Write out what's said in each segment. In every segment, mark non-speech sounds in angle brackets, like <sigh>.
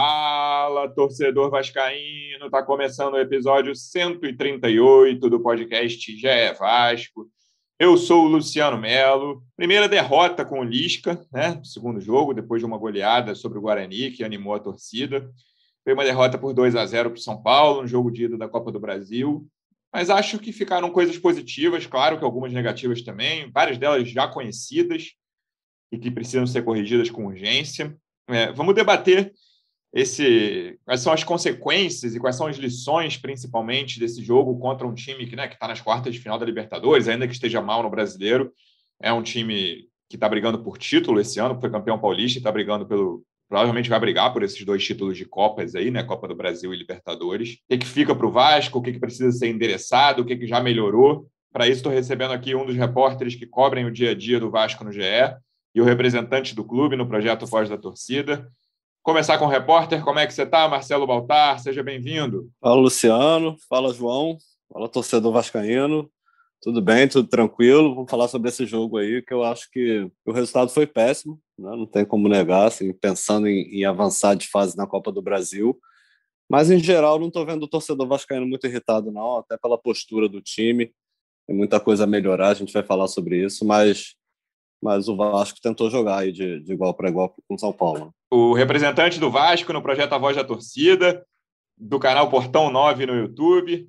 Fala, torcedor vascaíno, está começando o episódio 138 do podcast GE Vasco. Eu sou o Luciano Melo. Primeira derrota com o Lisca, né, segundo jogo, depois de uma goleada sobre o Guarani, que animou a torcida. Foi uma derrota por 2 a 0 para o São Paulo, no jogo de ida da Copa do Brasil. Mas acho que ficaram coisas positivas, claro que algumas negativas também, várias delas já conhecidas e que precisam ser corrigidas com urgência. É, vamos debater esse, quais são as consequências e quais são as lições, principalmente, desse jogo contra um time que né, está nas quartas de final da Libertadores, ainda que esteja mal no brasileiro. É um time que está brigando por título esse ano, foi campeão paulista e está brigando pelo. Provavelmente vai brigar por esses dois títulos de Copas aí, né? Copa do Brasil e Libertadores. O que, que fica para o Vasco? O que, que precisa ser endereçado? O que, que já melhorou? Para isso, estou recebendo aqui um dos repórteres que cobrem o dia a dia do Vasco no GE e o representante do clube no projeto Voz da Torcida. Começar com o repórter, como é que você está, Marcelo Baltar? Seja bem-vindo. Fala, Luciano. Fala, João. Fala, torcedor vascaíno. Tudo bem, tudo tranquilo. Vamos falar sobre esse jogo aí, que eu acho que o resultado foi péssimo, né? não tem como negar, assim, pensando em, em avançar de fase na Copa do Brasil. Mas, em geral, não estou vendo o torcedor vascaíno muito irritado, não, até pela postura do time. Tem muita coisa a melhorar, a gente vai falar sobre isso, mas mas o Vasco tentou jogar aí de, de igual para igual com o São Paulo. O representante do Vasco no projeto A Voz da Torcida, do canal Portão 9 no YouTube.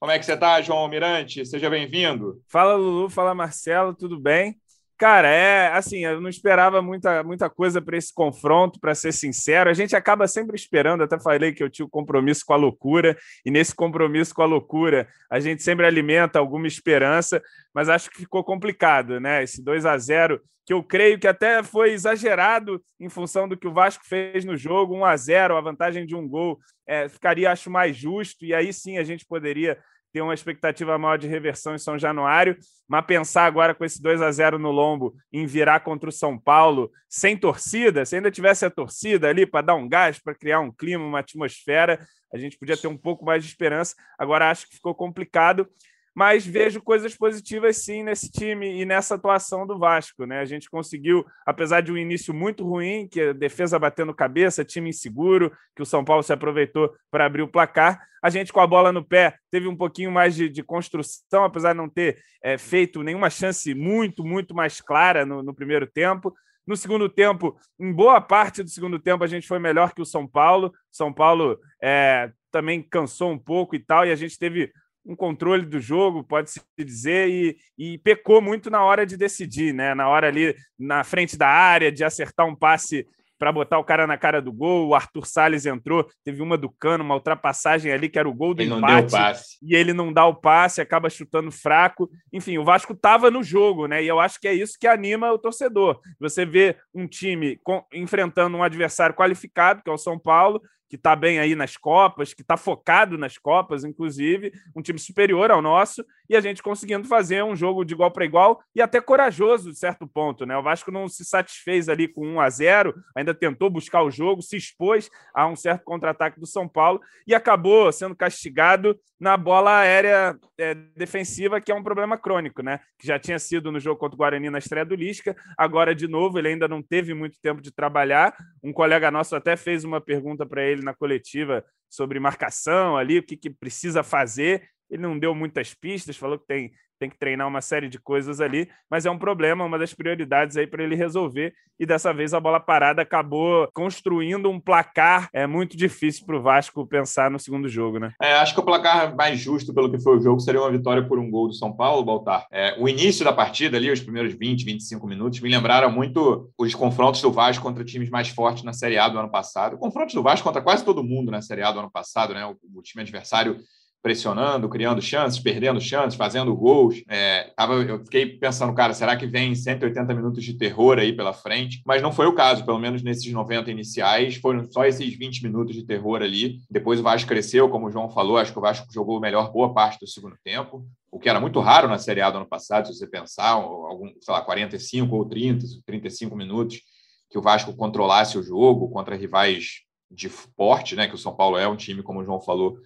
Como é que você está, João Almirante? Seja bem-vindo. Fala, Lulu. Fala, Marcelo. Tudo bem? Cara, é assim, eu não esperava muita, muita coisa para esse confronto, para ser sincero. A gente acaba sempre esperando, até falei que eu tinha o um compromisso com a loucura, e nesse compromisso com a loucura, a gente sempre alimenta alguma esperança, mas acho que ficou complicado, né? Esse 2 a 0 que eu creio que até foi exagerado em função do que o Vasco fez no jogo, 1 a 0 a vantagem de um gol, é, ficaria, acho, mais justo, e aí sim a gente poderia ter uma expectativa maior de reversão em São Januário, mas pensar agora com esse 2 a 0 no Lombo em virar contra o São Paulo sem torcida, se ainda tivesse a torcida ali para dar um gás, para criar um clima, uma atmosfera, a gente podia ter um pouco mais de esperança. Agora acho que ficou complicado mas vejo coisas positivas sim nesse time e nessa atuação do Vasco. Né? A gente conseguiu, apesar de um início muito ruim, que a defesa batendo cabeça, time inseguro, que o São Paulo se aproveitou para abrir o placar, a gente com a bola no pé teve um pouquinho mais de, de construção, apesar de não ter é, feito nenhuma chance muito, muito mais clara no, no primeiro tempo. No segundo tempo, em boa parte do segundo tempo, a gente foi melhor que o São Paulo. São Paulo é, também cansou um pouco e tal, e a gente teve um controle do jogo, pode-se dizer, e, e, pecou muito na hora de decidir, né? Na hora ali na frente da área, de acertar um passe para botar o cara na cara do gol. O Arthur Salles entrou, teve uma do Cano, uma ultrapassagem ali que era o gol do ele empate. E ele não dá o passe, acaba chutando fraco. Enfim, o Vasco estava no jogo, né? E eu acho que é isso que anima o torcedor. Você vê um time com, enfrentando um adversário qualificado, que é o São Paulo, que está bem aí nas Copas, que está focado nas Copas, inclusive, um time superior ao nosso, e a gente conseguindo fazer um jogo de igual para igual e até corajoso de certo ponto, né? O Vasco não se satisfez ali com 1 a 0, ainda tentou buscar o jogo, se expôs a um certo contra-ataque do São Paulo e acabou sendo castigado na bola aérea é, defensiva, que é um problema crônico, né? Que já tinha sido no jogo contra o Guarani na estreia do Lisca, agora de novo ele ainda não teve muito tempo de trabalhar. Um colega nosso até fez uma pergunta para ele na coletiva sobre marcação ali, o que, que precisa fazer. Ele não deu muitas pistas, falou que tem, tem que treinar uma série de coisas ali, mas é um problema, uma das prioridades aí para ele resolver. E dessa vez a bola parada acabou construindo um placar é muito difícil para o Vasco pensar no segundo jogo, né? É, acho que o placar mais justo pelo que foi o jogo seria uma vitória por um gol do São Paulo, Baltar. É, o início da partida ali, os primeiros 20, 25 minutos, me lembraram muito os confrontos do Vasco contra times mais fortes na Série A do ano passado. Confrontos do Vasco contra quase todo mundo na Série A do ano passado, né? o, o time adversário pressionando, criando chances, perdendo chances, fazendo gols. É, tava, eu fiquei pensando, cara, será que vem 180 minutos de terror aí pela frente? Mas não foi o caso, pelo menos nesses 90 iniciais, foram só esses 20 minutos de terror ali. Depois o Vasco cresceu, como o João falou, acho que o Vasco jogou melhor boa parte do segundo tempo, o que era muito raro na Série A do ano passado, se você pensar, algum, sei lá, 45 ou 30, 35 minutos que o Vasco controlasse o jogo contra rivais de porte, né? Que o São Paulo é um time, como o João falou,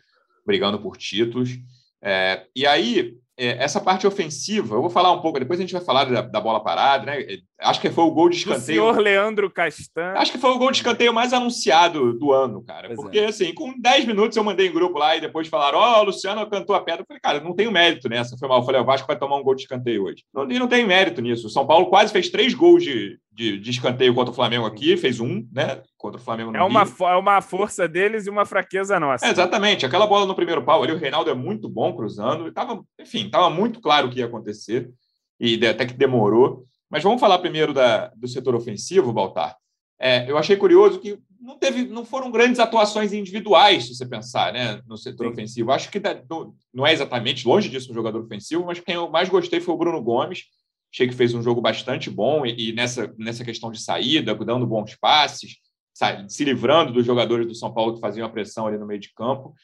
brigando por títulos. É, e aí, é, essa parte ofensiva, eu vou falar um pouco, depois a gente vai falar da, da bola parada, né? Acho que foi o gol de escanteio. O senhor Leandro Castan. Acho que foi o gol de escanteio mais anunciado do ano, cara. Pois porque, é. assim, com 10 minutos eu mandei em grupo lá e depois falaram: Ó, oh, o Luciano cantou a pedra. Eu falei, cara, não tenho mérito nessa. Foi mal. Eu falei: o Vasco vai tomar um gol de escanteio hoje. E não tem mérito nisso. O São Paulo quase fez três gols de, de, de, escanteio contra o Flamengo aqui, fez um, né? Contra o Flamengo no é uma, é uma força deles e uma fraqueza nossa. É, exatamente. Aquela bola no primeiro pau ali, o Reinaldo é muito bom cruzando. E tava, enfim, estava muito claro o que ia acontecer. E até que demorou. Mas vamos falar primeiro da, do setor ofensivo, Baltar. É, eu achei curioso que não, teve, não foram grandes atuações individuais, se você pensar, né, no setor Sim. ofensivo. Acho que não, não é exatamente longe disso um jogador ofensivo, mas quem eu mais gostei foi o Bruno Gomes. Achei que fez um jogo bastante bom e, e nessa, nessa questão de saída, dando bons passes, sabe, se livrando dos jogadores do São Paulo que faziam a pressão ali no meio de campo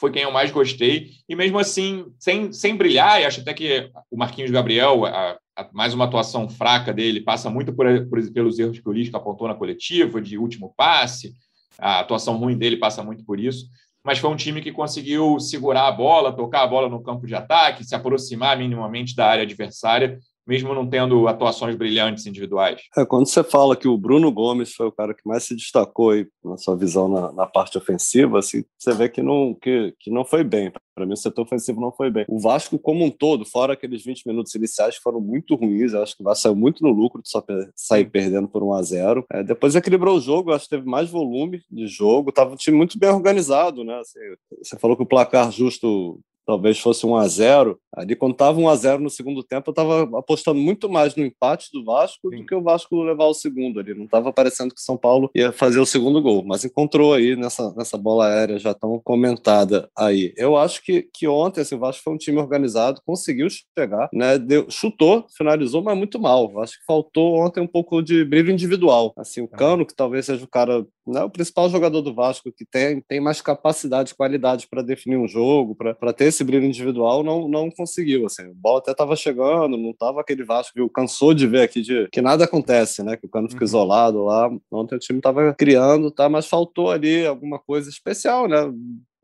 foi quem eu mais gostei. E mesmo assim, sem, sem brilhar, e acho até que o Marquinhos Gabriel, a, mais uma atuação fraca dele, passa muito por, por, pelos erros que o Lisca apontou na coletiva, de último passe. A atuação ruim dele passa muito por isso. Mas foi um time que conseguiu segurar a bola, tocar a bola no campo de ataque, se aproximar minimamente da área adversária mesmo não tendo atuações brilhantes individuais. É, quando você fala que o Bruno Gomes foi o cara que mais se destacou aí, na sua visão na, na parte ofensiva, assim, você vê que não, que, que não foi bem. Para mim, o setor ofensivo não foi bem. O Vasco, como um todo, fora aqueles 20 minutos iniciais, foram muito ruins. Eu acho que o Vasco saiu muito no lucro de só sair perdendo por 1 a 0 é, Depois equilibrou o jogo, acho que teve mais volume de jogo. Tava um time muito bem organizado, né? Assim, você falou que o placar justo talvez fosse 1 a 0 Ali, quando estava 1 a 0 no segundo tempo, eu estava apostando muito mais no empate do Vasco Sim. do que o Vasco levar o segundo ali. Não estava parecendo que o São Paulo ia fazer o segundo gol, mas encontrou aí nessa, nessa bola aérea já tão comentada aí. Eu acho que, que ontem assim, o Vasco foi um time organizado, conseguiu chegar, né? Deu, chutou, finalizou, mas muito mal. Acho que faltou ontem um pouco de brilho individual. Assim, o Cano, que talvez seja o cara, né, o principal jogador do Vasco, que tem, tem mais capacidade, qualidade para definir um jogo, para ter esse esse brilho individual não, não conseguiu. Assim. A bola até estava chegando, não estava aquele Vasco que cansou de ver aqui de que nada acontece, né? Que o Cano fica uhum. isolado lá. Ontem o time estava criando, tá? mas faltou ali alguma coisa especial, né?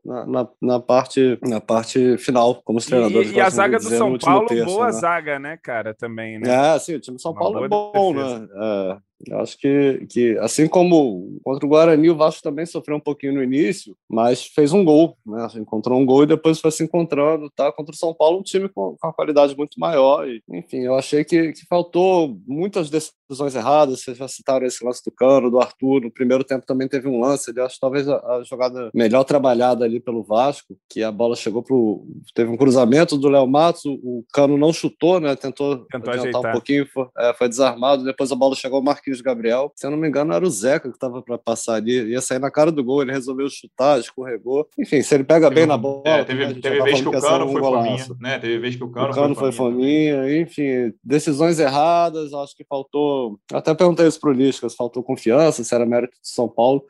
Na, na, na, parte, na parte final, como os treinadores. E, e a zaga do São Paulo, terço, boa né? zaga, né, cara, também, né? É, sim, o time do São Uma Paulo é bom, defesa. né? Eu acho que, que, assim como contra o Guarani, o Vasco também sofreu um pouquinho no início, mas fez um gol, né? Encontrou um gol e depois foi se encontrando, tá? Contra o São Paulo, um time com, com uma qualidade muito maior. E, enfim, eu achei que, que faltou muitas decisões erradas. Vocês já citaram esse lance do Cano, do Arthur. No primeiro tempo também teve um lance, eu acho talvez a, a, jogada melhor trabalhada ali pelo Vasco, que a bola chegou pro. Teve um cruzamento do Léo Matos, o, o Cano não chutou, né? Tentou, Tentou ajeitar. um pouquinho, foi, é, foi desarmado, depois a bola chegou ao Marquinhos Marquinhos Gabriel. Se eu não me engano, era o Zeca que estava para passar ali. Ia sair na cara do gol, ele resolveu chutar, escorregou. Enfim, se ele pega bem na bola. É, teve, né, teve vez que o Cano um foi fominha, né? Teve vez que o Cano, o Cano foi, foi fominha. Enfim, decisões erradas. Acho que faltou. Até perguntei isso pro Liscas, faltou confiança, se era mérito de São Paulo.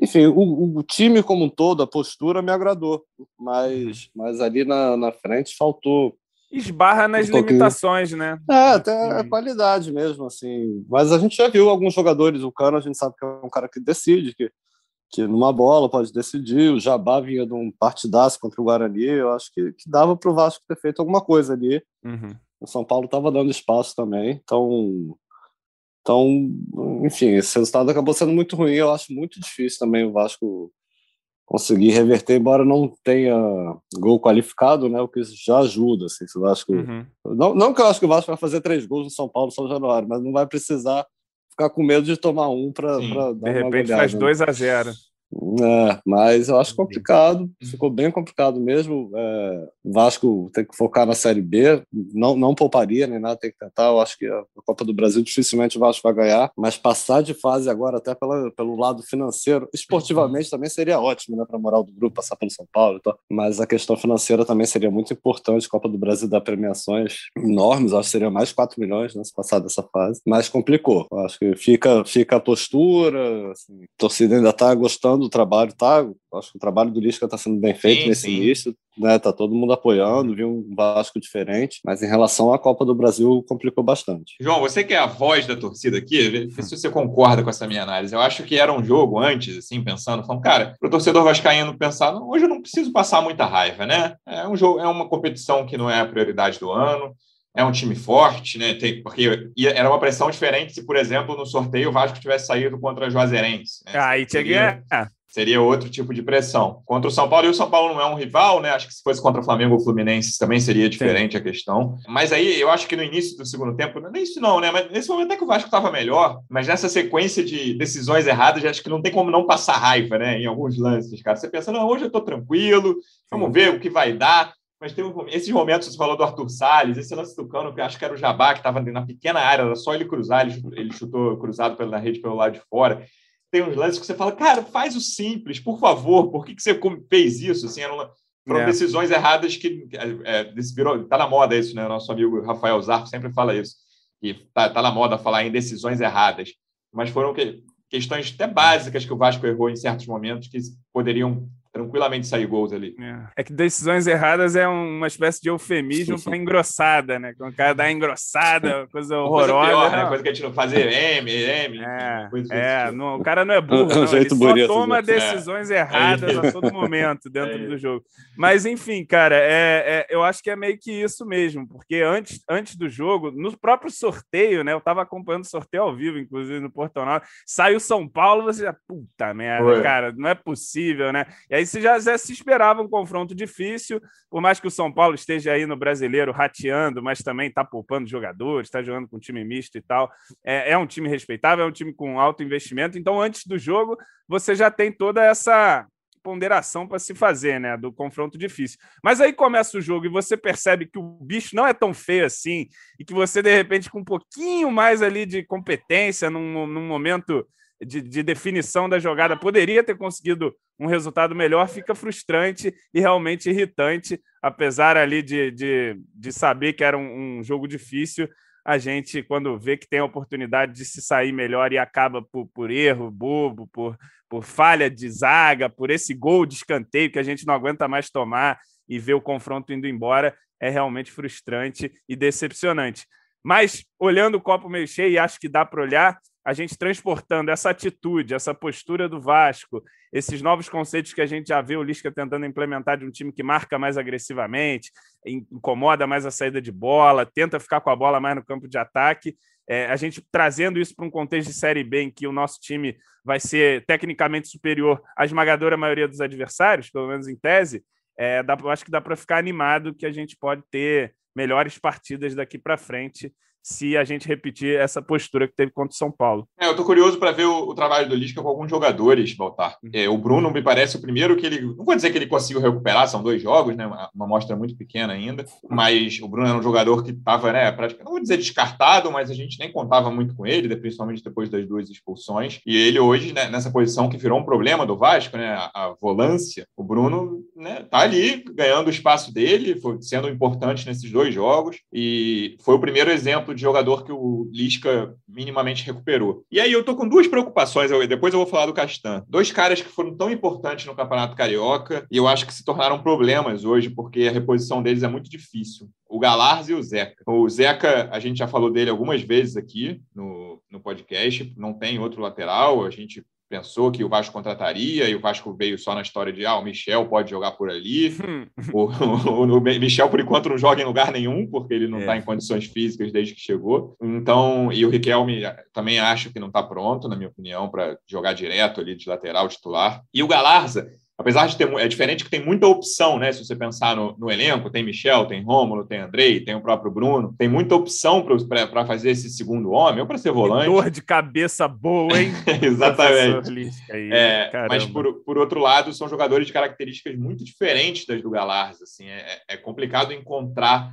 Enfim, o, o, time como um todo, a postura me agradou, mas, mas ali na, na frente faltou esbarra nas um limitações, né? É, até a é qualidade mesmo, assim. Mas a gente já viu alguns jogadores, o Cano a gente sabe que é um cara que decide, que, que numa bola pode decidir, o Jabá vinha de um partidaço contra o Guarani, eu acho que, que dava para o Vasco ter feito alguma coisa ali. Uhum. O São Paulo estava dando espaço também, então... Então, enfim, esse resultado acabou sendo muito ruim. Eu acho muito difícil também o Vasco conseguir reverter, embora não tenha gol qualificado, né? O que já ajuda, assim, se o Vasco... Uhum. Não, não que eu acho que o Vasco vai fazer três gols no São Paulo São Januário, mas não vai precisar ficar com medo de tomar um para dar De repente faz 2 né? a 0 é, mas eu acho complicado, ficou bem complicado mesmo. É, o Vasco tem que focar na Série B, não, não pouparia nem nada, tem que tentar. Eu acho que a Copa do Brasil dificilmente o Vasco vai ganhar, mas passar de fase agora, até pela, pelo lado financeiro, esportivamente também seria ótimo, né, para a moral do grupo, passar pelo São Paulo. Mas a questão financeira também seria muito importante. Copa do Brasil dá premiações enormes, acho que seria mais 4 milhões né, se passar dessa fase, mas complicou. Eu acho que fica, fica a postura, assim, a torcida ainda está gostando do trabalho, tá? Acho que o trabalho do Lisca está sendo bem feito sim, nesse sim. início, né? Tá todo mundo apoiando, viu um Vasco diferente, mas em relação à Copa do Brasil complicou bastante. João, você que é a voz da torcida aqui, vê se você concorda com essa minha análise. Eu acho que era um jogo antes, assim, pensando, falando, cara, para o torcedor vascaíno pensar, hoje eu não preciso passar muita raiva, né? É um jogo, é uma competição que não é a prioridade do ano é um time forte, né? Tem, porque era uma pressão diferente se, por exemplo, no sorteio o Vasco tivesse saído contra a Juazeirense. Né? Aí tinha que seria outro tipo de pressão. Contra o São Paulo, e o São Paulo não é um rival, né? Acho que se fosse contra o Flamengo ou o Fluminense também seria diferente Sim. a questão. Mas aí eu acho que no início do segundo tempo, nem isso não, né? Mas nesse momento é que o Vasco estava melhor, mas nessa sequência de decisões erradas, acho que não tem como não passar raiva, né? Em alguns lances, cara. Você pensa, não, hoje eu estou tranquilo, vamos Sim. ver o que vai dar. Mas tem um, esses momentos, você falou do Arthur Salles, esse lance do Cano, que acho que era o Jabá, que estava na pequena área, era só ele cruzar, ele, ele chutou cruzado pela rede pelo lado de fora tem uns lances que você fala, cara, faz o simples, por favor, por que, que você fez isso? Assim, eram, foram é. decisões erradas que é, é virou, tá na moda isso, né? Nosso amigo Rafael Zarco sempre fala isso, que tá, tá na moda falar em decisões erradas, mas foram que, questões até básicas que o Vasco errou em certos momentos que poderiam tranquilamente sair gols ali. É. é, que decisões erradas é uma espécie de eufemismo para engrossada, né? Quando o cara dá engrossada, <laughs> coisa horrorosa. Coisa, pior, né? coisa que a gente não fazia, M, M. É, é tipo. não, o cara não é burro, <laughs> não. Ele só toma decisões é. erradas a todo momento dentro é do jogo. Mas, enfim, cara, é, é, eu acho que é meio que isso mesmo, porque antes, antes do jogo, no próprio sorteio, né? Eu estava acompanhando o sorteio ao vivo, inclusive no Portonal, sai o São Paulo, você já, puta merda, Foi. cara, não é possível, né? E aí aí você já, já, se esperava um confronto difícil, por mais que o São Paulo esteja aí no brasileiro rateando, mas também está poupando jogadores, está jogando com time misto e tal. É, é, um time respeitável, é um time com alto investimento. Então, antes do jogo, você já tem toda essa ponderação para se fazer, né? Do confronto difícil. Mas aí começa o jogo e você percebe que o bicho não é tão feio assim, e que você, de repente, com um pouquinho mais ali de competência, num, num momento de, de, definição da jogada poderia ter conseguido um resultado melhor, fica frustrante e realmente irritante, apesar ali de, de, de saber que era um, um, jogo difícil. A gente, quando vê que tem a oportunidade de se sair melhor e acaba por, por erro bobo, por, por falha de zaga, por esse gol de escanteio que a gente não aguenta mais tomar e ver o confronto indo embora, é realmente frustrante e decepcionante. Mas, olhando o copo meio cheio, e acho que dá para olhar, a gente transportando essa atitude, essa postura do Vasco, esses novos conceitos que a gente já vê o Lisca tentando implementar de um time que marca mais agressivamente, incomoda mais a saída de bola, tenta ficar com a bola mais no campo de ataque. É, a gente trazendo isso para um contexto de Série B em que o nosso time vai ser tecnicamente superior à esmagadora maioria dos adversários, pelo menos em tese, é, dá, acho que dá para ficar animado que a gente pode ter melhores partidas daqui para frente se a gente repetir essa postura que teve contra o São Paulo. É, eu estou curioso para ver o, o, trabalho do Lisca com alguns jogadores, Baltar. Uhum. É, o Bruno me parece o primeiro que ele. Não vou dizer que ele conseguiu recuperar, são dois jogos, né? Uma, uma amostra muito pequena ainda. Mas o Bruno era um jogador que estava, né, praticamente, não vou dizer descartado, mas a gente nem contava muito com ele, principalmente depois das duas expulsões. E ele hoje, né, nessa posição que virou um problema do Vasco, né? A, a volância, o Bruno né, tá ali ganhando o espaço dele, foi sendo importante nesses dois jogos. E foi o primeiro exemplo de jogador que o Lisca minimamente recuperou. E aí eu tô com duas preocupações, depois eu vou falar do Castan. Dois caras que foram tão importantes no Campeonato Carioca e eu acho que se tornaram problemas hoje, porque a reposição deles é muito difícil. O Galarz e o Zeca. O Zeca, a gente já falou dele algumas vezes aqui no, no podcast, não tem outro lateral, a gente pensou que o Vasco contrataria e o Vasco veio só na história de ah, o Michel pode jogar por ali. <laughs> o, o, o, Michel, por enquanto, não joga em lugar nenhum, porque ele não está é. em condições físicas desde que chegou. Então, e o Riquelme também acho que não está pronto, na minha opinião, para jogar direto ali de lateral titular. E o Galarza, apesar de ter é diferente que tem muita opção, né? Se você pensar no, no elenco, tem Michel, tem Rômulo, tem Andrei, tem o próprio Bruno, tem muita opção para fazer esse segundo homem ou para ser volante. dor de cabeça boa, hein? <laughs> Exatamente. Aí, é, mas por, por outro lado, são jogadores de características muito diferentes das do Galarza. Assim, é, é complicado encontrar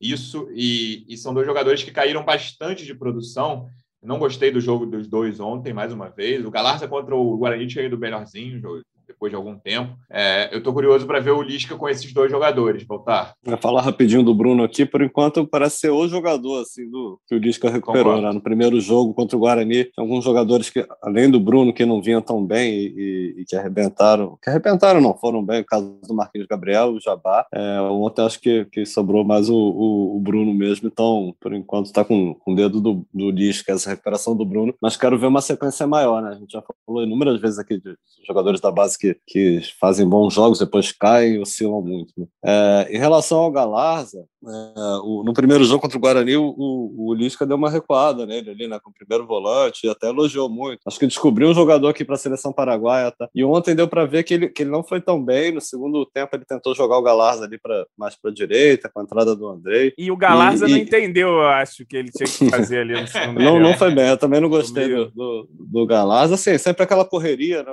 isso e, e são dois jogadores que caíram bastante de produção. Não gostei do jogo dos dois ontem, mais uma vez. O Galarza contra o Guarani tinha ido melhorzinho, depois de algum tempo. É, eu estou curioso para ver o Lisca com esses dois jogadores, voltar. Vou falar rapidinho do Bruno aqui, por enquanto parece ser o jogador assim, do, que o Lisca recuperou. Né? No primeiro jogo contra o Guarani, alguns jogadores que, além do Bruno, que não vinham tão bem e, e, e que arrebentaram, que arrebentaram não, foram bem, o caso do Marquinhos Gabriel, o Jabá. É, ontem acho que, que sobrou mais o, o, o Bruno mesmo, então, por enquanto, está com, com o dedo do, do Lisca, essa recuperação do Bruno, mas quero ver uma sequência maior, né? A gente já falou inúmeras vezes aqui de jogadores da base que que, que fazem bons jogos, depois caem e oscilam muito. Né? É, em relação ao Galarza, é, o, no primeiro jogo contra o Guarani, o, o, o Lisca deu uma recuada nele ali, né, com o primeiro volante, e até elogiou muito. Acho que descobriu um jogador aqui para a seleção paraguaia. Tá? E ontem deu para ver que ele, que ele não foi tão bem. No segundo tempo, ele tentou jogar o Galarza ali pra, mais para a direita, com a entrada do Andrei. E o Galarza e, não e... entendeu, eu acho, que ele tinha que <laughs> fazer ali no segundo Não, não foi bem. Eu também não gostei do, do, do Galarza. Assim, sempre aquela correria, né?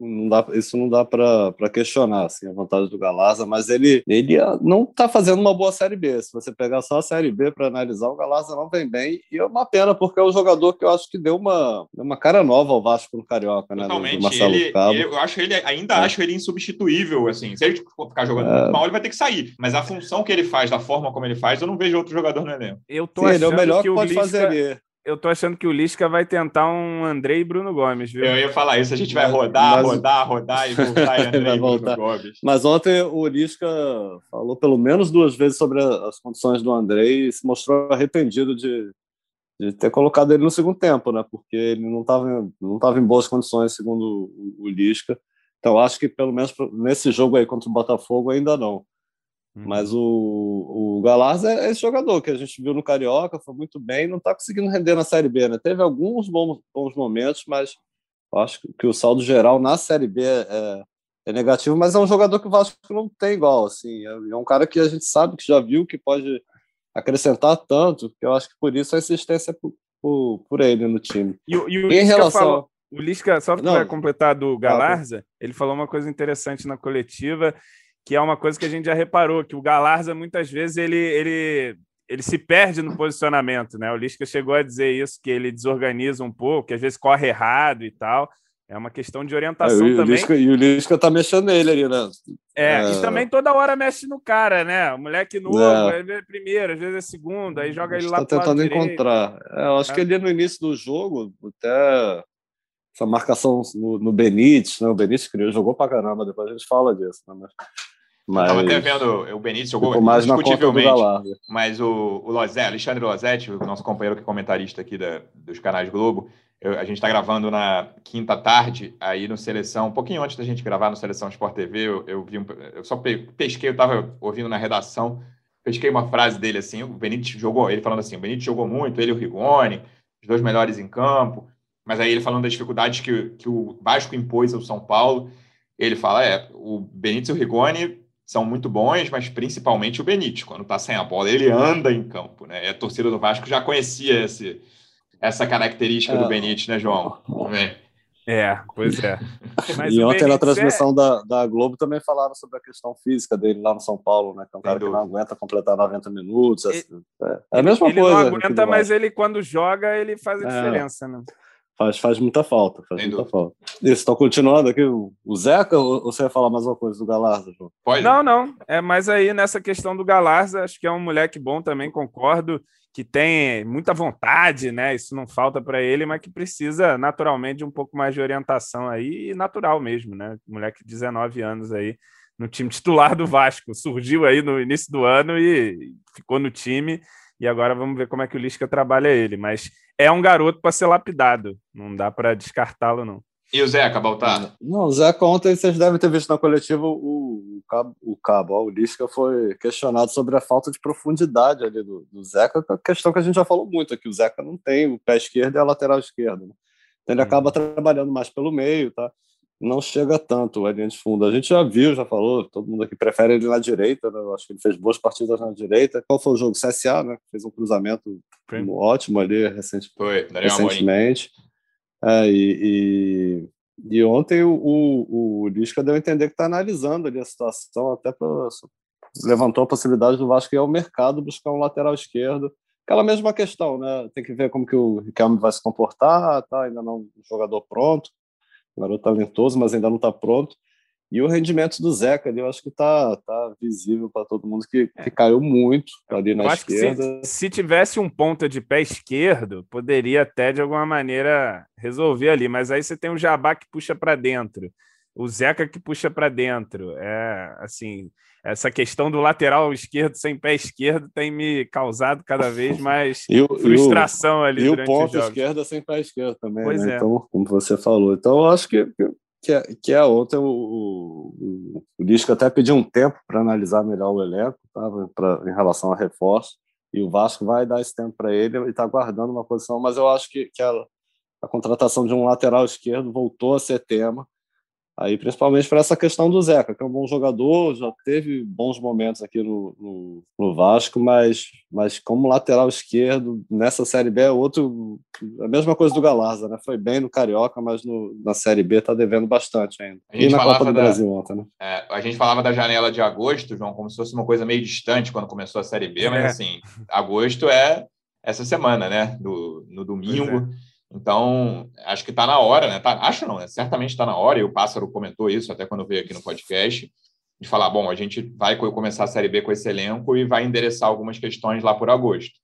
Não dá, isso não dá para questionar assim, a vantagem do Galarza, mas ele, ele não está fazendo uma boa Série B. Se você pegar só a Série B para analisar, o Galarza não vem bem, e é uma pena, porque é um jogador que eu acho que deu uma, uma cara nova ao Vasco no Carioca, né? Totalmente. Ele, ele, eu acho ele, ainda é. acho ele insubstituível, assim. Se ele ficar jogando é. muito mal, ele vai ter que sair. Mas a função que ele faz, da forma como ele faz, eu não vejo outro jogador no elenco. Eu tô Sim, achando ele é o melhor que, que pode Lisca... fazer ali eu tô achando que o Lisca vai tentar um André e Bruno Gomes, viu? Eu ia falar isso, a gente vai rodar, mas... rodar, rodar e voltar <laughs> e André e Bruno Gomes. Mas ontem o Lisca falou pelo menos duas vezes sobre as condições do André e se mostrou arrependido de, de ter colocado ele no segundo tempo, né? Porque ele não estava não tava em boas condições, segundo o Lisca. Então acho que pelo menos nesse jogo aí contra o Botafogo ainda não. Uhum. Mas o, o Galaz é esse jogador que a gente viu no Carioca, foi muito bem, não está conseguindo render na Série B. Né? Teve alguns bons, bons momentos, mas acho que o saldo geral na Série B é, é, é, negativo. Mas é um jogador que o Vasco não tem igual. Assim, é, é um cara que a gente sabe que já viu que pode acrescentar tanto, que eu acho que por isso a insistência por, por, por ele no time. E, e o em relação. O Lisca, só para completar do Galarza, ele falou uma coisa interessante na coletiva, que é uma coisa que a gente já reparou, que o Galarza muitas vezes ele, ele, ele se perde no posicionamento, né? O Lisca chegou a dizer isso, que ele desorganiza um pouco, que às vezes corre errado e tal. É uma questão de orientação é, também. Lisca, e o Lisca tá mexendo nele ali, né? É, é, e também toda hora mexe no cara, né? O moleque novo, é. às vezes é primeiro, às vezes é segundo, aí joga ele lá tá tentando encontrar. É, eu acho é. que ali no início do jogo, até essa marcação no, no Benítez, né? O Benítez criou, jogou pra caramba, depois a gente fala disso, né? Mas mas... Estava até vendo, o Benítez jogou mais indiscutivelmente, mas o, o Lozé, Alexandre Losetti, o nosso companheiro que é comentarista aqui da, dos canais Globo, eu, a gente está gravando na quinta tarde, aí no Seleção, um pouquinho antes da gente gravar no Seleção Sport TV, eu, eu vi um, eu só pesquei, eu estava ouvindo na redação, pesquei uma frase dele assim, o Benítez jogou, ele falando assim, o Benítez jogou muito, ele e o Rigoni, os dois melhores em campo, mas aí ele falando das dificuldades que, que o Vasco impôs ao São Paulo, ele fala, é, o Benítez e o Rigoni são muito bons, mas principalmente o Benítez, quando está sem a bola, ele anda em campo, né? E a torcida do Vasco já conhecia esse, essa característica é. do Benítez, né, João? Também. É, pois é. <laughs> Mas e ontem na transmissão é... da, da Globo também falaram sobre a questão física dele lá no São Paulo, né? Que é um cara que não aguenta completar 90 minutos. Assim, é, é, a mesma ele coisa. Ele não aguenta, mas ele quando joga, ele faz a é. diferença, né? Faz, faz muita falta, faz Sem muita dúvida. falta. Isso, estão continuando aqui o, Zeca ou você vai falar mais uma coisa do Galarza, João? Pode. Não, não. É mais aí nessa questão do Galarza, acho que é um moleque bom também, concordo, que tem muita vontade, né? Isso não falta para ele, mas que precisa naturalmente de um pouco mais de orientação aí, e natural mesmo, né? Moleque de 19 anos aí no time titular do Vasco. Surgiu aí no início do ano e ficou no time e agora vamos ver como é que o Lisca trabalha ele. Mas é um garoto para ser lapidado, não dá para descartá-lo, não. E o Zeca Baltar? Não, o Zeca ontem vocês devem ter visto na coletiva o, o Cabo, o, Cabo ó, o Lisca foi questionado sobre a falta de profundidade ali do, do Zeca, que é a questão que a gente já falou muito aqui, o Zeca não tem o pé esquerdo e a lateral esquerda, né? então ele hum. acaba trabalhando mais pelo meio, tá? Não chega tanto a linha de fundo. A gente já viu, já falou, todo mundo aqui prefere ele na direita, né? Eu acho que ele fez boas partidas na direita. Qual foi o jogo? CSA, né? Fez um cruzamento ótimo ali recente, foi, recentemente. É, e, e, e, ontem o, o, o Lisca deu a entender que está analisando ali a situação, até pra, levantou a possibilidade do Vasco ir ao mercado buscar um lateral esquerdo. Aquela mesma questão, né? Tem que ver como que o Riquelme vai se comportar, tá? Ainda não um jogador pronto garoto talentoso, mas ainda não está pronto. E o rendimento do Zeca ali, eu acho que está tá visível para todo mundo que, que, é. caiu muito ali na esquerda. Se, se, tivesse um ponta de pé esquerdo, poderia até de alguma maneira resolver ali, mas aí você tem o Jabá que puxa para dentro, o Zeca que puxa para dentro. É assim, essa questão do lateral esquerdo sem pé esquerdo tem me causado cada vez <laughs> mais o, frustração e ali. E o ponto esquerdo sem pé esquerdo também, pois né? é. Então, como você falou. Então, eu acho que Que é, que é outra, o, o, o Lisca até pediu um tempo para analisar melhor o elenco, tá? pra, em relação a reforço, e o Vasco vai dar esse tempo para ele e está guardando uma posição, mas eu acho que, que a, a contratação de um lateral esquerdo voltou a ser tema, Aí, principalmente para essa questão do Zeca, que é um bom jogador, já teve bons momentos aqui no, no, no, Vasco, mas, mas como lateral esquerdo, nessa Série B é outro. A mesma coisa do Galarza, né? Foi bem no Carioca, mas no, na Série B está devendo bastante ainda. E na Copa do da, Brasil ontem, né? É, a gente falava da janela de agosto, João, como se fosse uma coisa meio distante quando começou a Série B, mas é. assim, agosto é essa semana, né? Do, no domingo. Então, acho que está na hora, né? Tá, acho não, né? certamente está na hora, e o Pássaro comentou isso até quando veio aqui no podcast, de falar, bom, a gente vai começar a Série B com esse elenco e vai endereçar algumas questões lá por agosto.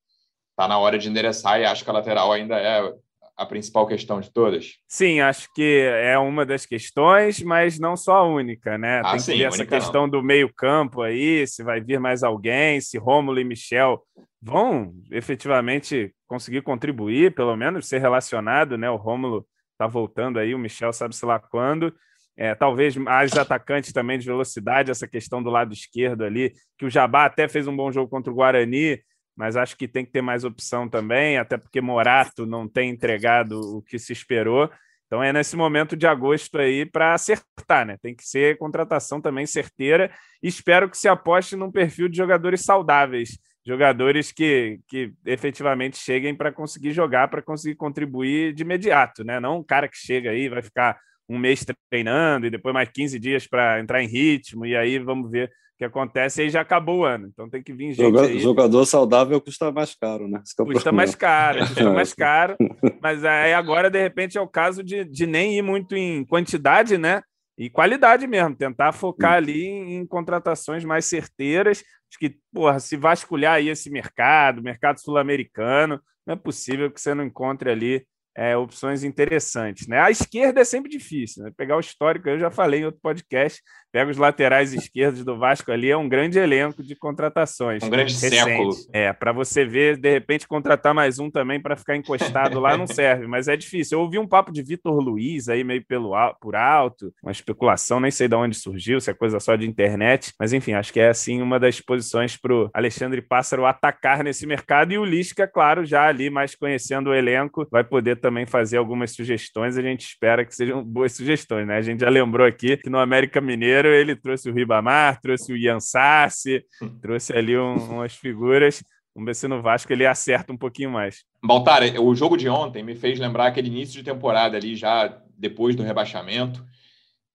Está na hora de endereçar e acho que a lateral ainda é a principal questão de todas? Sim, acho que é uma das questões, mas não só a única, né? Ah, Tem sim, que ver essa questão não. do meio-campo aí, se vai vir mais alguém, se Rômulo e Michel vão efetivamente conseguir contribuir, pelo menos ser relacionado, né? O Rômulo está voltando aí, o Michel sabe-se lá quando. É, talvez mais atacantes também de velocidade, essa questão do lado esquerdo ali, que o Jabá até fez um bom jogo contra o Guarani, mas acho que tem que ter mais opção também, até porque Morato não tem entregado o que se esperou. Então é nesse momento de agosto aí para acertar, né? Tem que ser contratação também certeira. Espero que se aposte num perfil de jogadores saudáveis, jogadores que, que efetivamente cheguem para conseguir jogar, para conseguir contribuir de imediato, né? Não um cara que chega aí vai ficar um mês treinando e depois mais 15 dias para entrar em ritmo, e aí vamos ver que acontece aí já acabou o ano. Então tem que vir gente jogador, aí. Jogador saudável custa mais caro, né? É custa mais caro, <laughs> custa mais caro. Mas aí agora, de repente, é o caso de, de nem ir muito em quantidade, né? E qualidade mesmo, tentar focar ali em, em contratações mais certeiras. Acho que, porra, se vasculhar aí esse mercado, mercado sul-americano, não é possível que você não encontre ali é, opções interessantes. Né? A esquerda é sempre difícil. Né? Pegar o histórico, eu já falei em outro podcast, pega os laterais esquerdos do Vasco ali, é um grande elenco de contratações. Um grande recentes. século. É, para você ver, de repente, contratar mais um também para ficar encostado lá não serve, mas é difícil. Eu ouvi um papo de Vitor Luiz aí meio pelo, por alto, uma especulação, nem sei de onde surgiu, se é coisa só de internet, mas enfim, acho que é assim uma das posições para o Alexandre Pássaro atacar nesse mercado e o Lisca, claro, já ali mais conhecendo o elenco, vai poder também fazer algumas sugestões. A gente espera que sejam boas sugestões, né? A gente já lembrou aqui que no América Mineiro ele trouxe o Ribamar, trouxe o Ian Sassi, hum. trouxe ali um, umas figuras. Vamos ver se no Vasco ele acerta um pouquinho mais. Baltar, o jogo de ontem me fez lembrar aquele início de temporada ali, já depois do rebaixamento,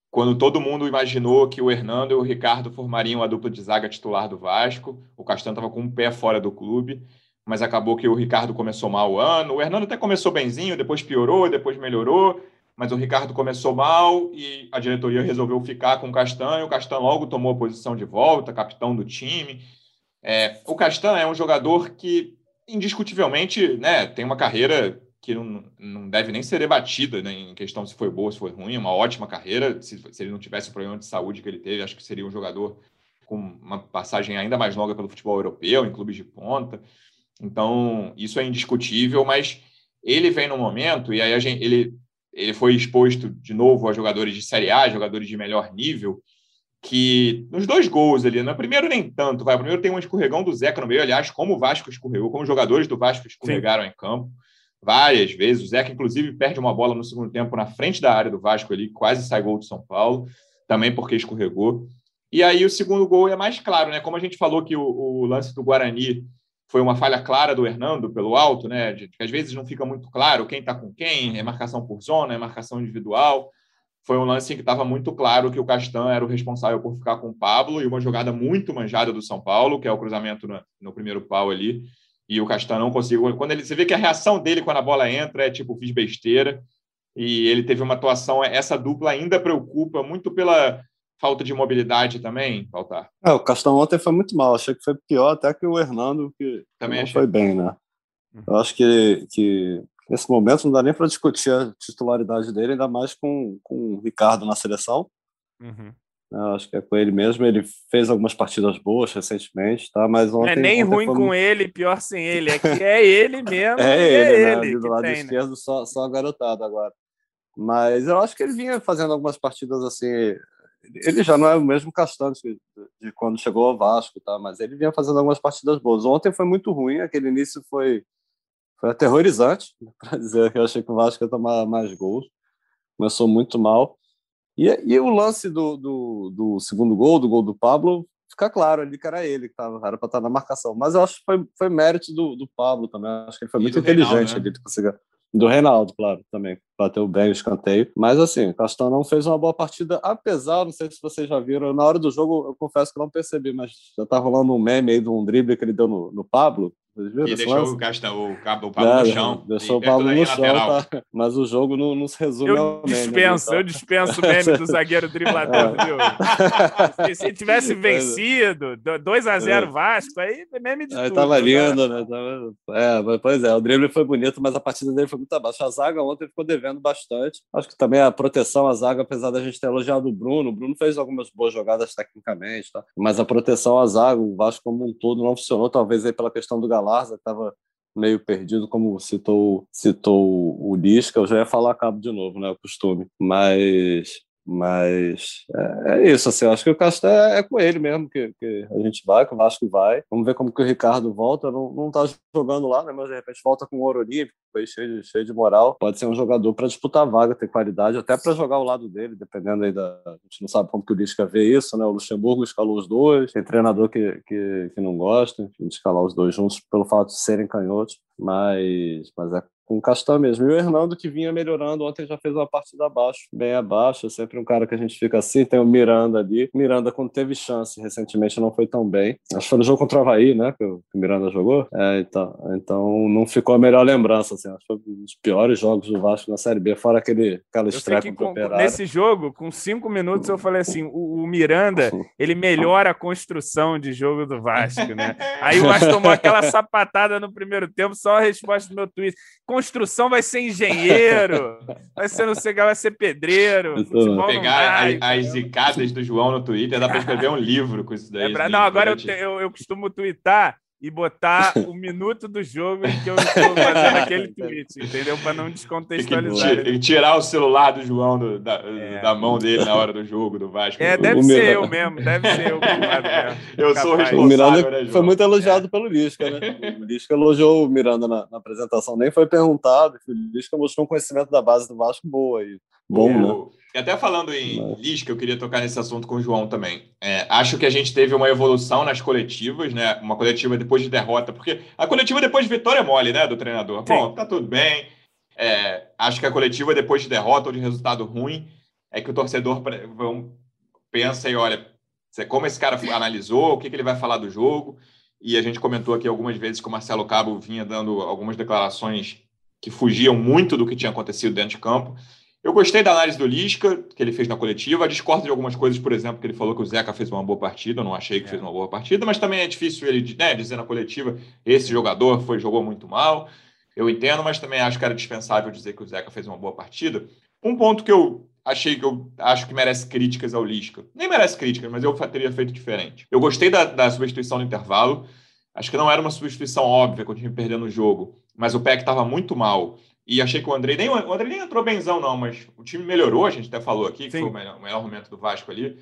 quando todo mundo imaginou que o Hernando e o Ricardo formariam a dupla de zaga titular do Vasco. O Castanho estava com um pé fora do clube, mas acabou que o Ricardo começou mal o ano. O Hernando até começou benzinho, depois piorou, depois melhorou mas o Ricardo começou mal e a diretoria resolveu ficar com o Castanho. O Castanho logo tomou a posição de volta, capitão do time. É, o Castanho é um jogador que, indiscutivelmente, né, tem uma carreira que não, não deve nem ser debatida né, em questão se foi boa, se foi ruim, uma ótima carreira. Se, se ele não tivesse o problema de saúde que ele teve, acho que seria um jogador com uma passagem ainda mais longa pelo futebol europeu, em clubes de ponta. Então, isso é indiscutível, mas ele vem no momento, e aí a gente, ele ele foi exposto de novo a jogadores de Série A, jogadores de melhor nível, que nos dois gols ali, no primeiro nem tanto, vai, primeiro tem um escorregão do Zeca no meio, aliás, como o Vasco escorregou, como os jogadores do Vasco escorregaram Sim. em campo, várias vezes, o Zeca inclusive perde uma bola no segundo tempo na frente da área do Vasco ali, quase sai gol do São Paulo, também porque escorregou, e aí o segundo gol é mais claro, né, como a gente falou que o, o lance do Guarani foi uma falha clara do Hernando pelo alto, né? Que às vezes não fica muito claro quem está com quem, é marcação por zona, é marcação individual. Foi um lance que estava muito claro que o Castan era o responsável por ficar com o Pablo e uma jogada muito manjada do São Paulo, que é o cruzamento no, no primeiro pau ali. E o Castan não conseguiu. Quando ele, você vê que a reação dele quando a bola entra é tipo, fiz besteira. E ele teve uma atuação. Essa dupla ainda preocupa muito pela falta de mobilidade também, Faltar? É, o Castão ontem foi muito mal. Achei que foi pior até que o Hernando, que também não achei. foi bem, né? Uhum. Eu acho que, que nesse momento não dá nem para discutir a titularidade dele, ainda mais com, com o Ricardo na seleção. Uhum. Eu acho que é com ele mesmo. Ele fez algumas partidas boas recentemente, tá? Mas ontem, não é nem ontem ruim com muito... ele, pior sem ele. É que é ele <laughs> mesmo. é ele, é né? ele do lado tem, né? esquerdo, né? só, só a garotada agora. Mas eu acho que ele vinha fazendo algumas partidas assim. Ele já não é o mesmo Castanhos de quando chegou ao Vasco, tá? Mas ele vinha fazendo algumas partidas boas. Ontem foi muito ruim, aquele início foi, foi aterrorizante, <laughs> para dizer que eu achei que o Vasco ia tomar mais gols. Começou muito mal. E, e o lance do, do, do, segundo gol, do gol do Pablo, fica claro ali que era ele que tava, era para estar na marcação. Mas eu acho que foi, foi mérito do, do Pablo também. Acho que ele foi e muito inteligente Reinaldo, né? ali de conseguir. Do Reinaldo, claro, também. Bateu bem o escanteio. Mas, assim, Castan não fez uma boa partida, apesar, não sei se vocês já viram, na hora do jogo, eu confesso que não percebi, mas já tá rolando um meme aí de um drible que ele deu no, no Pablo. E deixou o, o, cabo, o Pablo no chão. Deixou o Pablo no chão, tá? mas o jogo não, não se resume eu ao meme. Dispenso. Eu dispenso o meme do zagueiro driblador, é. viu? Se, tivesse é. vencido, 2x0 é. Vasco, aí meme de aí tudo. Tava né? lindo, né? Tava... É, pois é, o drible foi bonito, mas a partida dele foi muito abaixo. A zaga ontem ficou devendo bastante. Acho que também a proteção, a zaga, apesar da gente ter elogiado o Bruno, o Bruno fez algumas boas jogadas tecnicamente, tá? mas a proteção à zaga, o Vasco como um todo não funcionou, talvez aí pela questão do Galarza, que estava meio perdido, como citou, citou o Lisca, eu já ia falar cabo de novo, né, o costume, mas mas é, é, isso, assim, eu acho que o Castro é, é, com ele mesmo que, que, a gente vai, que o Vasco vai. Vamos ver como que o Ricardo volta. Não, não tá jogando lá, né? Mas de repente volta com o ouro olímpico, cheio de, cheio de moral. Pode ser um jogador para disputar vaga, ter qualidade, até para jogar ao lado dele, dependendo aí da. A gente não sabe como que o Lisca vê isso, né? O Luxemburgo escalou os dois, tem treinador que, que, que não gosta enfim, de escalar os dois juntos pelo fato de serem canhotos, mas, mas é com o Castan mesmo. E o Hernando, que vinha melhorando, ontem já fez uma partida abaixo, bem abaixo. É sempre um cara que a gente fica assim. Tem o Miranda ali. Miranda, quando teve chance recentemente, não foi tão bem. Acho que foi no jogo contra o Havaí, né? Que o Miranda jogou. É, então, então não ficou a melhor lembrança. Assim. Acho que foi um dos piores jogos do Vasco na Série B, fora aquele, aquela estreia com, Nesse jogo, com cinco minutos, eu falei assim: o, o Miranda, ele melhora a construção de jogo do Vasco, né? Aí o Vasco tomou aquela <laughs> sapatada no primeiro tempo, só a resposta do meu tweet. Com construção vai ser engenheiro, vai ser não sei vai ser pedreiro. Pegar as, as zicadas do João no Twitter, dá para escrever um livro com isso daí. É pra, não, agora eu, eu, eu costumo twittar e botar <laughs> o minuto do jogo em que eu estou fazendo aquele <laughs> tweet, entendeu? Para não descontextualizar. E tirar o celular do João do, da, é. da, mão dele na hora do jogo do Vasco. É, deve o ser Miranda. eu mesmo, deve ser eu. <laughs> eu sou responsável. O Miranda né, foi muito elogiado é. pelo Lisca, né? O Lisca elogiou o Miranda na, na, apresentação, nem foi perguntado. O Lisca mostrou um conhecimento da base do Vasco boa aí. Bom, né? E até falando em Lisca, eu queria tocar nesse assunto com o João também. É, acho que a gente teve uma evolução nas coletivas, né? Uma coletiva depois de derrota, porque a coletiva depois de vitória é mole, né, do treinador. Sim. Bom, tá tudo bem. É, acho que a coletiva depois de derrota ou de resultado ruim é que o torcedor pensa e olha como esse cara analisou, o que, que ele vai falar do jogo. E a gente comentou aqui algumas vezes que o Marcelo Cabo vinha dando algumas declarações que fugiam muito do que tinha acontecido dentro de campo. Eu gostei da análise do Lisca, que ele fez na coletiva. Discordo de algumas coisas, por exemplo, que ele falou que o Zeca fez uma boa partida. Eu não achei que é. fez uma boa partida, mas também é difícil ele né, dizer na coletiva esse jogador foi jogou muito mal. Eu entendo, mas também acho que era dispensável dizer que o Zeca fez uma boa partida. Um ponto que eu achei que eu acho que merece críticas ao Lisca. Nem merece críticas, mas eu teria feito diferente. Eu gostei da, da substituição no intervalo. Acho que não era uma substituição óbvia com o time perdendo o jogo, mas o PEC estava muito mal. E achei que o André nem, o André nem entrou benzão, não, mas o time melhorou, a gente até falou aqui, que Sim. foi o melhor, o melhor momento do Vasco ali,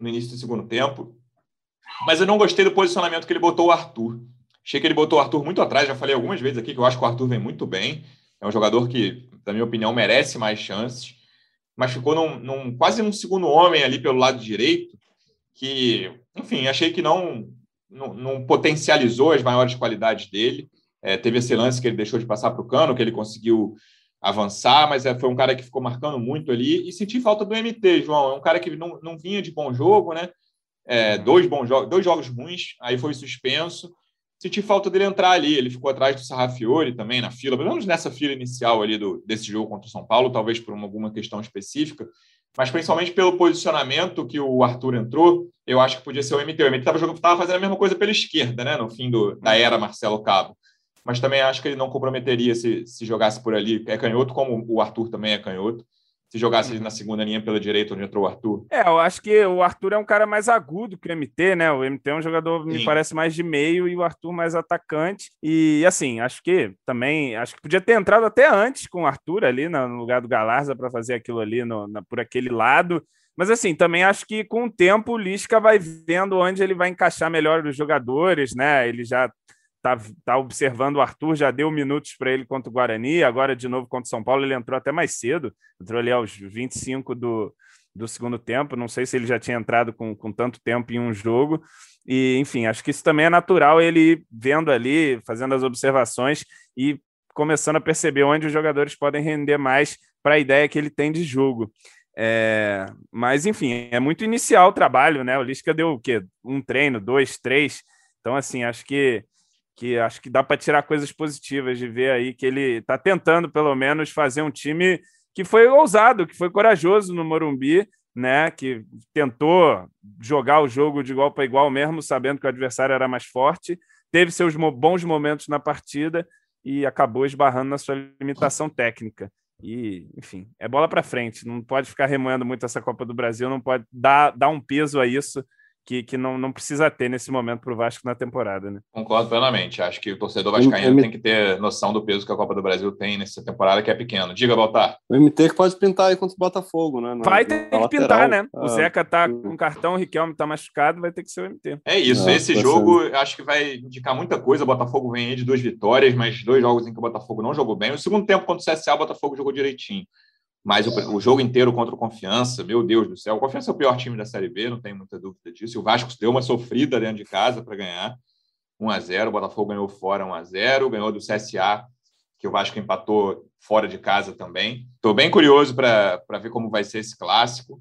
no início do segundo tempo. Mas eu não gostei do posicionamento que ele botou o Arthur. Achei que ele botou o Arthur muito atrás, já falei algumas vezes aqui que eu acho que o Arthur vem muito bem. É um jogador que, na minha opinião, merece mais chances, mas ficou num, num quase um segundo homem ali pelo lado direito, que, enfim, achei que não, não, não potencializou as maiores qualidades dele. É, teve esse lance que ele deixou de passar para o cano, que ele conseguiu avançar, mas é, foi um cara que ficou marcando muito ali. E senti falta do MT, João. É um cara que não, não vinha de bom jogo, né? É, dois bons jogos, dois jogos ruins, aí foi suspenso. Senti falta dele entrar ali. Ele ficou atrás do Sarrafiori também na fila, pelo menos nessa fila inicial ali do, desse jogo contra o São Paulo, talvez por uma, alguma questão específica, mas principalmente pelo posicionamento que o Arthur entrou, eu acho que podia ser o MT. O MT estava fazendo a mesma coisa pela esquerda, né? No fim do, da era Marcelo Cabo mas também acho que ele não comprometeria se, se jogasse por ali. É canhoto, como o Arthur também é canhoto. se jogasse na segunda linha pela direita onde entrou o Arthur? É, eu acho que o Arthur é um cara mais agudo que o MT, né? O MT é um jogador, Sim. me parece, mais de meio e o Arthur mais atacante. E assim, acho que também acho que podia ter entrado até antes com o Arthur ali no lugar do Galarza para fazer aquilo ali no, na, por aquele lado. Mas assim, também acho que com o tempo o Lisca vai vendo onde ele vai encaixar melhor os jogadores, né? Ele já tá, tá observando o Arthur, já deu minutos para ele contra o Guarani, agora de novo contra o São Paulo, ele entrou até mais cedo, entrou ali aos 25 do, do segundo tempo, não sei se ele já tinha entrado com, com tanto tempo em um jogo, e enfim, acho que isso também é natural ele vendo ali, fazendo as observações e começando a perceber onde os jogadores podem render mais para a ideia que ele tem de jogo. É, mas, enfim, é muito inicial o trabalho, né? O Lisca deu o quê? Um treino, dois, três. Então, assim, acho que que acho que dá para tirar coisas positivas de ver aí que ele está tentando, pelo menos, fazer um time que foi ousado, que foi corajoso no Morumbi, né? Que tentou jogar o jogo de igual para igual, mesmo sabendo que o adversário era mais forte, teve seus bons momentos na partida e acabou esbarrando na sua limitação técnica. E, enfim, é bola para frente. Não pode ficar remoendo muito essa Copa do Brasil, não pode dar, dar um peso a isso que, que não, não precisa ter nesse momento para o Vasco na temporada. Né? Concordo plenamente. Acho que o torcedor vascaíno tem que ter noção do peso que a Copa do Brasil tem nessa temporada, que é pequeno. Diga, Baltar. O MT que pode pintar aí contra o Botafogo, né? Na, vai ter que lateral. pintar, né? O ah, Zeca tá com cartão, o Riquelme tá machucado, vai ter que ser o MT. É isso. É, Esse jogo ser. acho que vai indicar muita coisa. O Botafogo vem aí de duas vitórias, mas dois jogos em que o Botafogo não jogou bem. O segundo tempo contra o CSA, o Botafogo jogou direitinho. Mas o, o, jogo inteiro contra o Confiança, meu Deus do céu. O Confiança é o pior time da Série B, não tem muita dúvida disso. O Vasco deu uma sofrida dentro de casa para ganhar 1 a 0 O Botafogo ganhou fora 1 a 0 ganhou do CSA, que o Vasco empatou fora de casa também. Estou bem curioso para ver como vai ser esse clássico.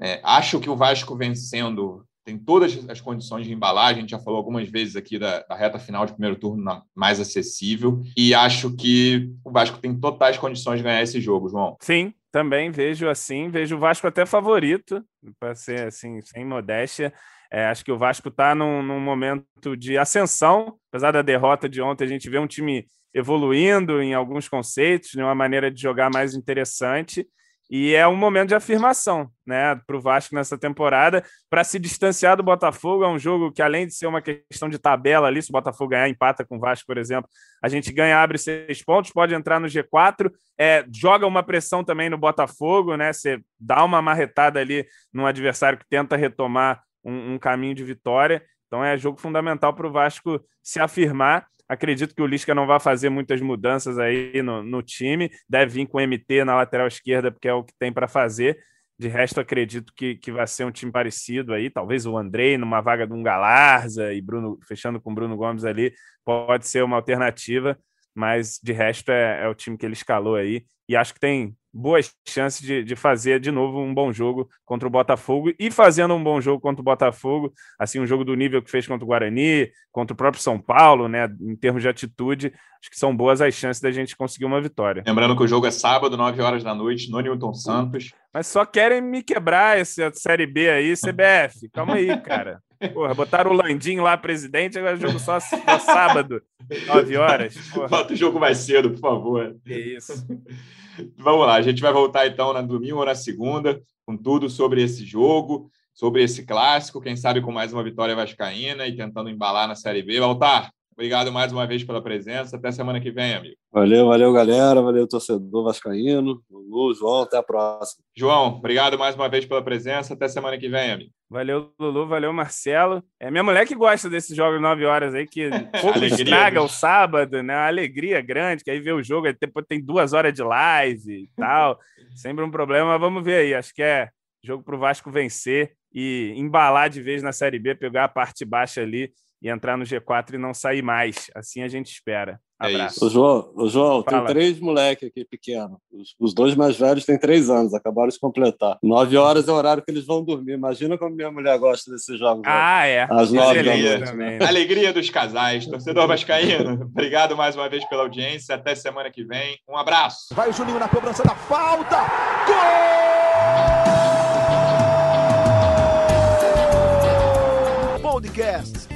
É, acho que o Vasco vencendo tem todas as condições de embalar. A gente já falou algumas vezes aqui da, da, reta final de primeiro turno mais acessível. E acho que o Vasco tem totais condições de ganhar esse jogo, João. Sim, também vejo assim. Vejo o Vasco até favorito, para ser assim, sem modéstia. É, acho que o Vasco está num, num, momento de ascensão, apesar da derrota de ontem, a gente vê um time evoluindo em alguns conceitos, de uma maneira de jogar mais interessante. E é um momento de afirmação né, para o Vasco nessa temporada, para se distanciar do Botafogo. É um jogo que, além de ser uma questão de tabela ali, se o Botafogo ganhar, empata com o Vasco, por exemplo, a gente ganha, abre seis pontos, pode entrar no G4, é, joga uma pressão também no Botafogo, né? Você dá uma marretada ali num adversário que tenta retomar um, um caminho de vitória. Então é jogo fundamental para o Vasco se afirmar Acredito que o Lisca não vai fazer muitas mudanças aí no, no time. Deve vir com o MT na lateral esquerda, porque é o que tem para fazer. De resto, acredito que, que vai ser um time parecido aí. Talvez o Andrei numa vaga de um Galarza e Bruno fechando com Bruno Gomes ali pode ser uma alternativa, mas de resto é, é o time que ele escalou aí. E acho que tem boas chances de, de fazer de novo um bom jogo contra o Botafogo e fazendo um bom jogo contra o Botafogo, assim, um jogo do nível que fez contra o Guarani, contra o próprio São Paulo, né, em termos de atitude, acho que são boas as chances da gente conseguir uma vitória. Lembrando que o jogo é sábado, 9 horas da noite, no Newton Santos. Mas só querem me quebrar essa Série B aí, CBF, calma aí, <laughs> cara. Porra, botaram o Landim lá, presidente, agora jogo só, só sábado, 9 horas. Porra. Bota o jogo mais cedo, por favor. Que isso. <laughs> Vamos lá, a gente vai voltar então na domingo ou na segunda com tudo sobre esse jogo, sobre esse clássico, quem sabe com mais uma vitória vascaína e tentando embalar na Série B. Voltar. Obrigado mais uma vez pela presença. Até semana que vem, amigo. Valeu, valeu, galera. Valeu, torcedor vascaíno. Lulu, João, até a próxima. João, obrigado mais uma vez pela presença. Até semana que vem, amigo. Valeu, Lulu. Valeu, Marcelo. É minha mulher que gosta desses jogos 9 horas aí, que <laughs> pouco estraga o sábado, né? Uma alegria grande, que aí vê o jogo, aí depois tem duas horas de live e tal. <laughs> Sempre um problema, mas vamos ver aí. Acho que é jogo para o Vasco vencer e embalar de vez na Série B, pegar a parte baixa ali e entrar no G4 e não sair mais. Assim a gente espera. É Abraço. É João, o João tem três moleques aqui pequenos. Os, os, dois mais velhos têm três anos, acabaram de completar. Nove horas é o horário que eles vão dormir. Imagina como minha mulher gosta desses jogos. Ah, é. Às nove da noite. Também, né? Alegria dos casais. Torcedor Vascaíno, obrigado mais uma vez pela audiência. Até semana que vem. Um abraço. Vai o Juninho na cobrança da falta. Gol! Podcast